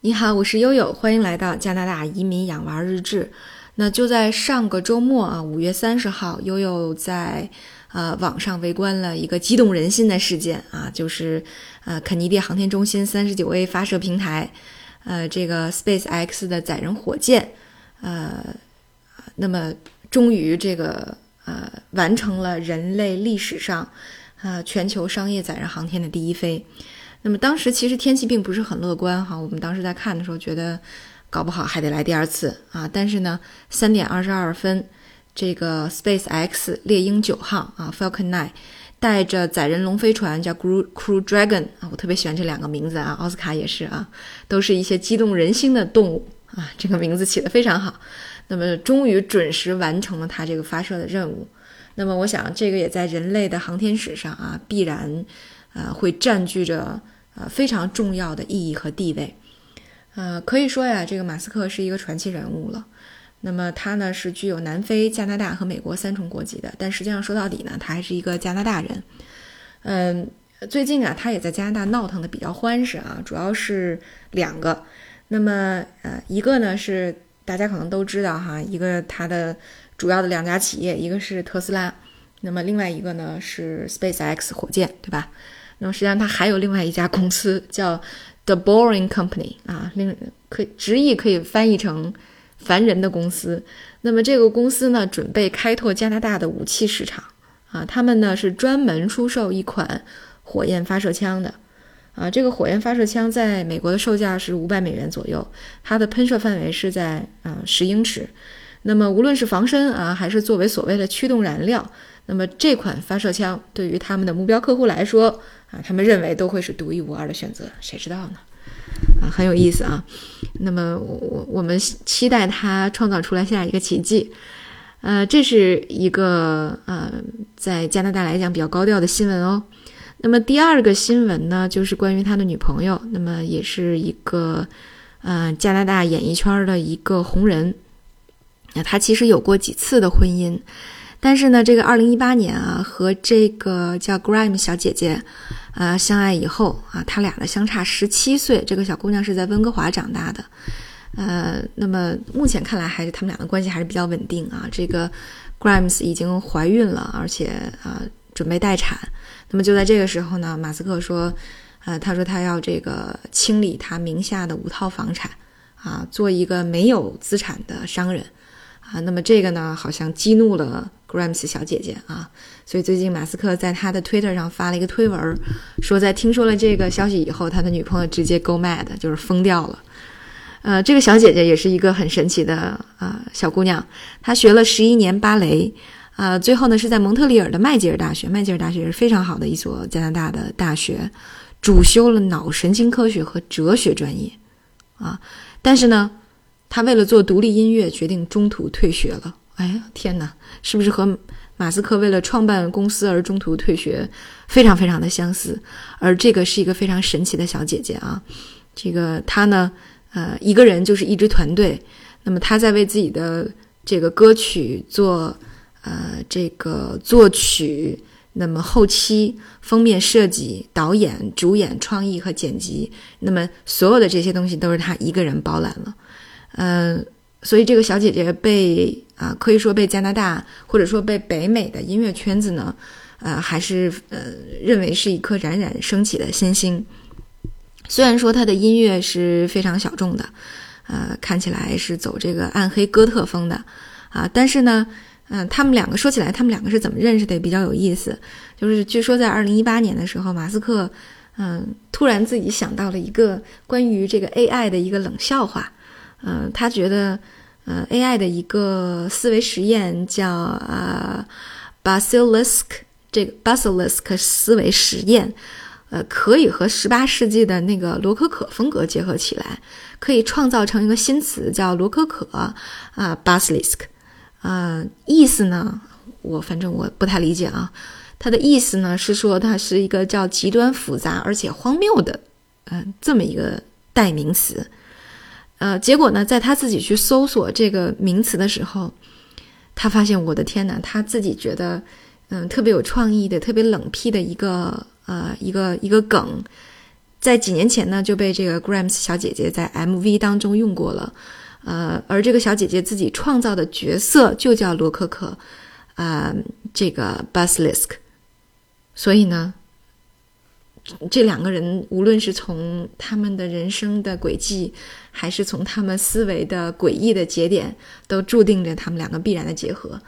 你好，我是悠悠，欢迎来到加拿大移民养娃日志。那就在上个周末啊，五月三十号，悠悠在呃网上围观了一个激动人心的事件啊，就是呃肯尼迪航天中心三十九 A 发射平台，呃这个 Space X 的载人火箭，呃，那么终于这个呃完成了人类历史上呃全球商业载人航天的第一飞。那么当时其实天气并不是很乐观哈，我们当时在看的时候觉得，搞不好还得来第二次啊。但是呢，三点二十二分，这个 Space X 猎鹰九号啊 Falcon Nine 带着载人龙飞船叫 Crew Crew Dragon 啊，我特别喜欢这两个名字啊，奥斯卡也是啊，都是一些激动人心的动物啊，这个名字起得非常好。那么终于准时完成了它这个发射的任务。那么我想这个也在人类的航天史上啊，必然。呃，会占据着呃非常重要的意义和地位，呃，可以说呀，这个马斯克是一个传奇人物了。那么他呢是具有南非、加拿大和美国三重国籍的，但实际上说到底呢，他还是一个加拿大人。嗯，最近啊，他也在加拿大闹腾的比较欢实啊，主要是两个。那么呃，一个呢是大家可能都知道哈，一个他的主要的两家企业，一个是特斯拉，那么另外一个呢是 Space X 火箭，对吧？那么实际上，它还有另外一家公司叫 The Boring Company 啊，另可直译可以翻译成“烦人的公司”。那么这个公司呢，准备开拓加拿大的武器市场啊，他们呢是专门出售一款火焰发射枪的啊。这个火焰发射枪在美国的售价是五百美元左右，它的喷射范围是在啊十英尺。那么无论是防身啊，还是作为所谓的驱动燃料，那么这款发射枪对于他们的目标客户来说，啊，他们认为都会是独一无二的选择，谁知道呢？啊，很有意思啊。那么我我们期待他创造出来下一个奇迹。呃，这是一个呃，在加拿大来讲比较高调的新闻哦。那么第二个新闻呢，就是关于他的女朋友，那么也是一个呃加拿大演艺圈的一个红人。那他其实有过几次的婚姻。但是呢，这个二零一八年啊，和这个叫 Grime 小姐姐，呃，相爱以后啊，他俩呢相差十七岁。这个小姑娘是在温哥华长大的，呃，那么目前看来还是他们俩的关系还是比较稳定啊。这个 Grimes 已经怀孕了，而且啊准备待产。那么就在这个时候呢，马斯克说，呃，他说他要这个清理他名下的五套房产，啊，做一个没有资产的商人。啊，那么这个呢，好像激怒了 Grams 小姐姐啊，所以最近马斯克在他的 Twitter 上发了一个推文，说在听说了这个消息以后，他的女朋友直接 go mad，就是疯掉了。呃，这个小姐姐也是一个很神奇的啊小姑娘，她学了十一年芭蕾，啊，最后呢是在蒙特利尔的麦吉尔大学，麦吉尔大学是非常好的一所加拿大的大学，主修了脑神经科学和哲学专业，啊，但是呢。他为了做独立音乐，决定中途退学了。哎呀，天哪，是不是和马斯克为了创办公司而中途退学，非常非常的相似？而这个是一个非常神奇的小姐姐啊，这个她呢，呃，一个人就是一支团队。那么她在为自己的这个歌曲做呃这个作曲，那么后期封面设计、导演、主演、创意和剪辑，那么所有的这些东西都是她一个人包揽了。嗯，所以这个小姐姐被啊，可以说被加拿大或者说被北美的音乐圈子呢，呃，还是呃认为是一颗冉冉升起的新星。虽然说她的音乐是非常小众的，呃，看起来是走这个暗黑哥特风的啊，但是呢，嗯，他们两个说起来，他们两个是怎么认识的也比较有意思。就是据说在二零一八年的时候，马斯克嗯突然自己想到了一个关于这个 AI 的一个冷笑话。嗯，他觉得，呃，AI 的一个思维实验叫呃，Basilisk 这个 Basilisk 思维实验，呃，可以和十八世纪的那个罗可可风格结合起来，可以创造成一个新词叫罗可可啊，Basilisk，呃，意思呢，我反正我不太理解啊，它的意思呢是说它是一个叫极端复杂而且荒谬的，嗯，这么一个代名词。呃，结果呢，在他自己去搜索这个名词的时候，他发现，我的天哪，他自己觉得，嗯，特别有创意的、特别冷僻的一个呃一个一个梗，在几年前呢就被这个 Grams 小姐姐在 MV 当中用过了，呃，而这个小姐姐自己创造的角色就叫罗可可，啊，这个 Buslisk，所以呢，这两个人无论是从他们的人生的轨迹，还是从他们思维的诡异的节点，都注定着他们两个必然的结合，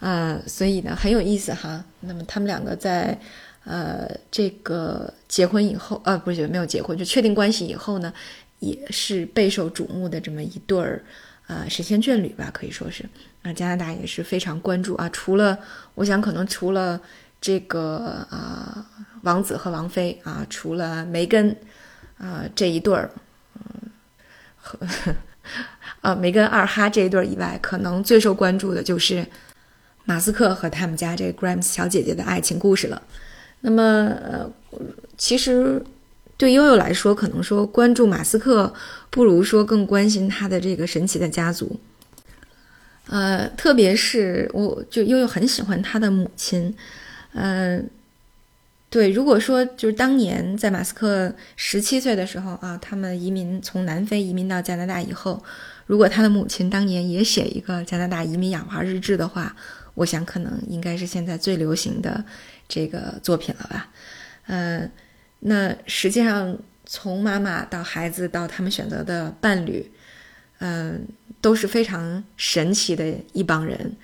呃，所以呢很有意思哈。那么他们两个在。呃，这个结婚以后，呃，不是没有结婚，就确定关系以后呢，也是备受瞩目的这么一对儿，呃，神仙眷侣吧，可以说是啊，加拿大也是非常关注啊。除了，我想可能除了这个啊，王子和王妃啊，除了梅根啊这一对儿，嗯，和呃 梅根二哈这一对儿以外，可能最受关注的就是马斯克和他们家这 Grams 小姐姐的爱情故事了。那么，呃，其实对悠悠来说，可能说关注马斯克，不如说更关心他的这个神奇的家族。呃，特别是我就悠悠很喜欢他的母亲。嗯，对，如果说就是当年在马斯克十七岁的时候啊，他们移民从南非移民到加拿大以后，如果他的母亲当年也写一个加拿大移民养娃日志的话，我想可能应该是现在最流行的。这个作品了吧，嗯，那实际上从妈妈到孩子到他们选择的伴侣，嗯，都是非常神奇的一帮人，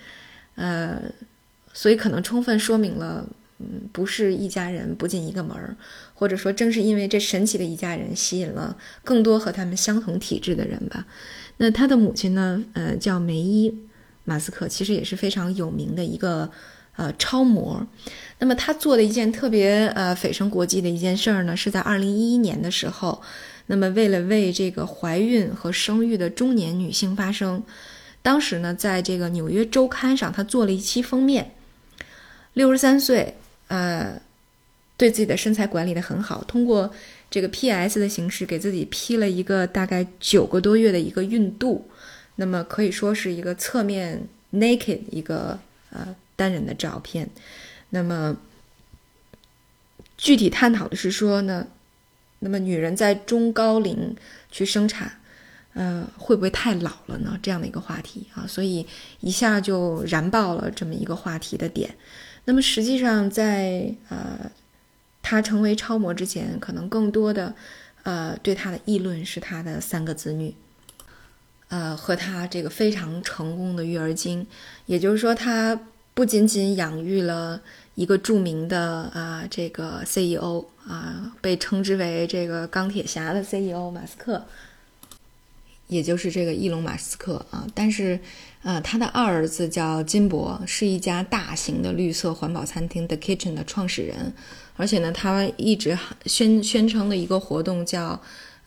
呃，所以可能充分说明了，嗯，不是一家人不进一个门儿，或者说正是因为这神奇的一家人吸引了更多和他们相同体质的人吧。那他的母亲呢，呃，叫梅伊马斯克，其实也是非常有名的一个。呃，超模。那么他做的一件特别呃蜚声国际的一件事儿呢，是在二零一一年的时候，那么为了为这个怀孕和生育的中年女性发声，当时呢，在这个纽约周刊上，他做了一期封面。六十三岁，呃，对自己的身材管理的很好，通过这个 PS 的形式给自己 P 了一个大概九个多月的一个孕肚，那么可以说是一个侧面 naked 一个呃。单人的照片，那么具体探讨的是说呢，那么女人在中高龄去生产，呃，会不会太老了呢？这样的一个话题啊，所以一下就燃爆了这么一个话题的点。那么实际上，在呃，她成为超模之前，可能更多的呃对她的议论是她的三个子女，呃，和她这个非常成功的育儿经，也就是说她。不仅仅养育了一个著名的啊，这个 CEO 啊，被称之为这个钢铁侠的 CEO 马斯克，也就是这个伊隆马斯克啊，但是，呃，他的二儿子叫金伯，是一家大型的绿色环保餐厅 The Kitchen 的创始人，而且呢，他一直宣宣称的一个活动叫。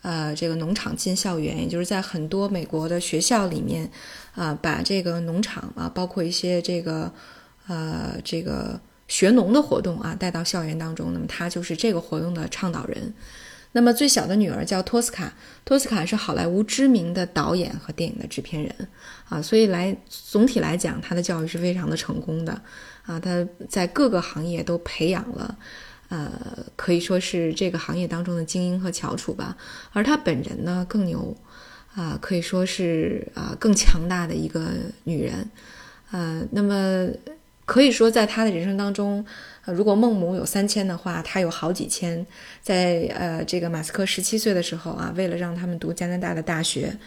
呃，这个农场进校园，也就是在很多美国的学校里面，啊，把这个农场啊，包括一些这个，呃，这个学农的活动啊，带到校园当中。那么他就是这个活动的倡导人。那么最小的女儿叫托斯卡，托斯卡是好莱坞知名的导演和电影的制片人啊，所以来总体来讲，他的教育是非常的成功的啊，他在各个行业都培养了。呃，可以说是这个行业当中的精英和翘楚吧。而她本人呢，更牛，啊，可以说是啊更强大的一个女人。呃，那么可以说，在他的人生当中，如果孟母有三迁的话，他有好几千。在呃，这个马斯克十七岁的时候啊，为了让他们读加拿大的大学，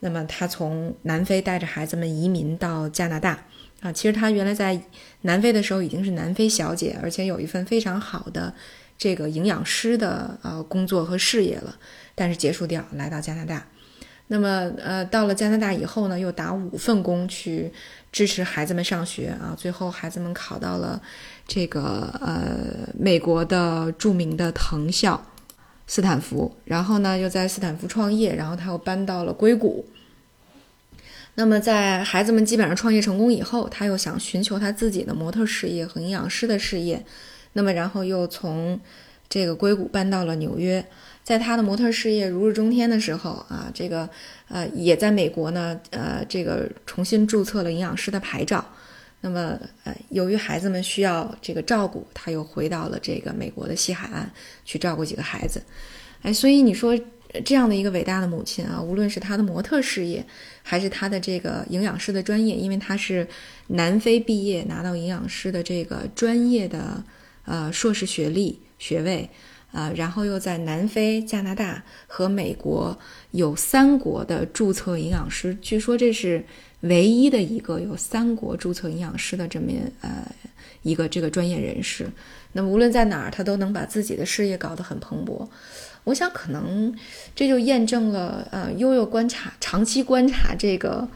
那么他从南非带着孩子们移民到加拿大。啊，其实他原来在南非的时候已经是南非小姐，而且有一份非常好的这个营养师的呃工作和事业了，但是结束掉来到加拿大。那么呃到了加拿大以后呢，又打五份工去支持孩子们上学啊，最后孩子们考到了这个呃美国的著名的藤校斯坦福，然后呢又在斯坦福创业，然后他又搬到了硅谷。那么，在孩子们基本上创业成功以后，他又想寻求他自己的模特事业和营养师的事业。那么，然后又从这个硅谷搬到了纽约。在他的模特事业如日中天的时候啊，这个呃，也在美国呢，呃，这个重新注册了营养师的牌照。那么，呃，由于孩子们需要这个照顾，他又回到了这个美国的西海岸去照顾几个孩子。哎，所以你说这样的一个伟大的母亲啊，无论是她的模特事业，还是她的这个营养师的专业，因为她是南非毕业拿到营养师的这个专业的呃硕士学历学位。啊，然后又在南非、加拿大和美国有三国的注册营养师，据说这是唯一的一个有三国注册营养师的这么呃一个这个专业人士。那么无论在哪儿，他都能把自己的事业搞得很蓬勃。我想，可能这就验证了呃悠悠观察长期观察这个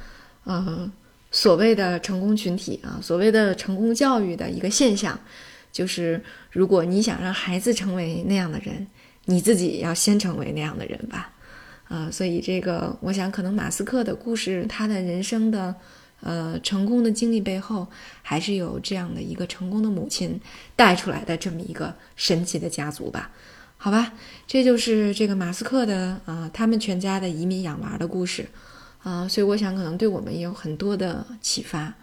呃所谓的成功群体啊，所谓的成功教育的一个现象。就是如果你想让孩子成为那样的人，你自己要先成为那样的人吧，啊，所以这个我想可能马斯克的故事，他的人生的呃成功的经历背后，还是有这样的一个成功的母亲带出来的这么一个神奇的家族吧，好吧，这就是这个马斯克的啊他们全家的移民养娃的故事，啊，所以我想可能对我们也有很多的启发。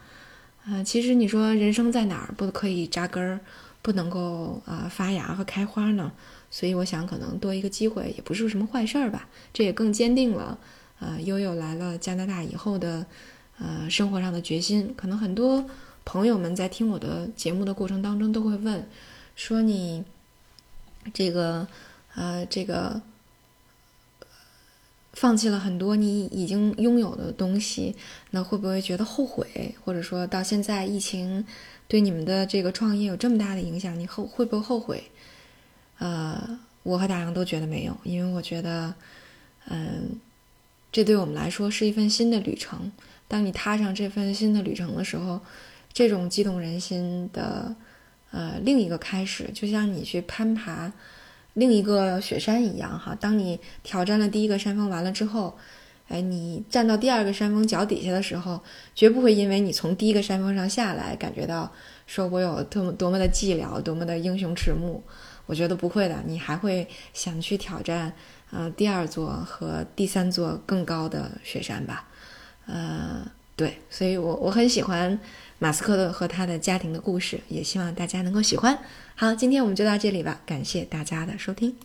啊，其实你说人生在哪儿不可以扎根儿，不能够啊发芽和开花呢？所以我想，可能多一个机会也不是什么坏事儿吧。这也更坚定了，呃，悠悠来了加拿大以后的，呃，生活上的决心。可能很多朋友们在听我的节目的过程当中都会问，说你这个，呃，这个。放弃了很多你已经拥有的东西，那会不会觉得后悔？或者说到现在疫情对你们的这个创业有这么大的影响，你后会不会后悔？呃，我和大洋都觉得没有，因为我觉得，嗯，这对我们来说是一份新的旅程。当你踏上这份新的旅程的时候，这种激动人心的，呃，另一个开始，就像你去攀爬。另一个雪山一样哈，当你挑战了第一个山峰完了之后，哎，你站到第二个山峰脚底下的时候，绝不会因为你从第一个山峰上下来，感觉到说我有多么多么的寂寥，多么的英雄迟暮。我觉得不会的，你还会想去挑战，呃，第二座和第三座更高的雪山吧？呃，对，所以我我很喜欢马斯克的和他的家庭的故事，也希望大家能够喜欢。好，今天我们就到这里吧，感谢大家的收听。